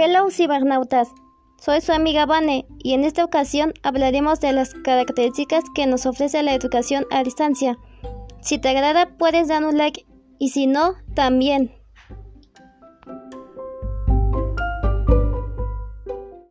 Hello cibernautas, soy su amiga Vane y en esta ocasión hablaremos de las características que nos ofrece la educación a distancia. Si te agrada puedes dar un like y si no, también.